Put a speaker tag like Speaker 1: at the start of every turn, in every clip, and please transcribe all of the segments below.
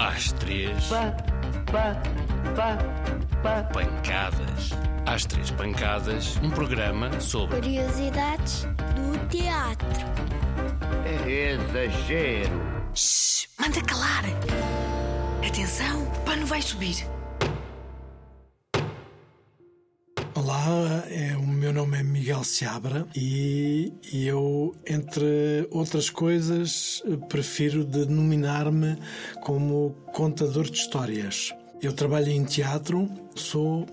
Speaker 1: Às três,
Speaker 2: Pa, pa, pa, pa.
Speaker 1: pancadas. Às três pancadas, um programa sobre
Speaker 3: Curiosidades do teatro.
Speaker 2: É exagero.
Speaker 4: Shhh, manda calar. Atenção, o pano vai subir.
Speaker 5: Olá, é, o meu nome é Miguel Seabra e, e eu, entre outras coisas, prefiro denominar-me como contador de histórias. Eu trabalho em teatro, sou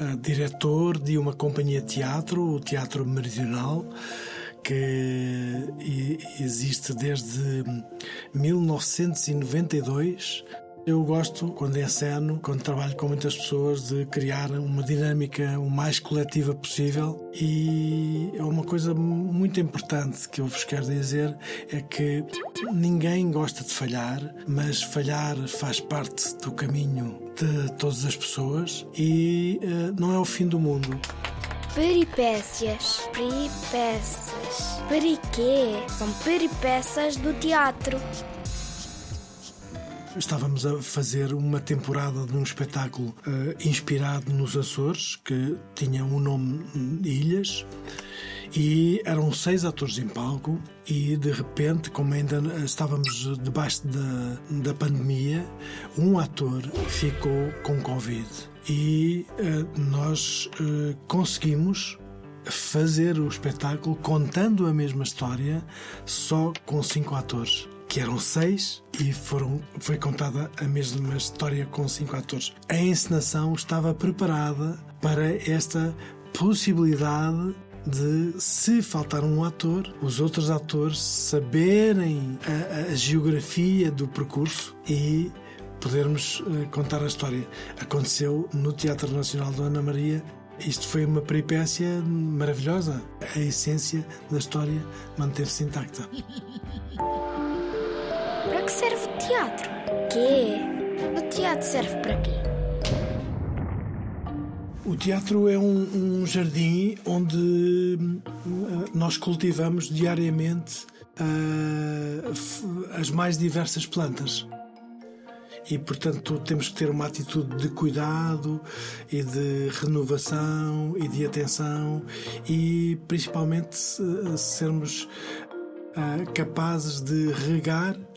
Speaker 5: ah, diretor de uma companhia de teatro, o Teatro Meridional, que existe desde 1992. Eu gosto, quando enceno, quando trabalho com muitas pessoas, de criar uma dinâmica o mais coletiva possível e é uma coisa muito importante que eu vos quero dizer é que ninguém gosta de falhar, mas falhar faz parte do caminho de todas as pessoas e eh, não é o fim do mundo.
Speaker 3: Peripécias. Peripécias. Periquê? São peripécias do teatro.
Speaker 5: Estávamos a fazer uma temporada de um espetáculo eh, inspirado nos Açores, que tinha o nome de Ilhas, e eram seis atores em palco, e de repente, como ainda estávamos debaixo da, da pandemia, um ator ficou com Covid. E eh, nós eh, conseguimos fazer o espetáculo contando a mesma história, só com cinco atores que eram seis e foram, foi contada a mesma história com cinco atores. A encenação estava preparada para esta possibilidade de, se faltar um ator, os outros atores saberem a, a geografia do percurso e podermos eh, contar a história. Aconteceu no Teatro Nacional de Ana Maria. Isto foi uma peripécia maravilhosa. A essência da história manteve-se intacta.
Speaker 3: Para que serve o teatro? Quê? O teatro serve para quê?
Speaker 5: O teatro é um, um jardim onde hum, nós cultivamos diariamente f- as mais diversas plantas. E, portanto, temos que ter uma atitude de cuidado e de renovação e de atenção e, principalmente, eh, sermos ah, capazes de regar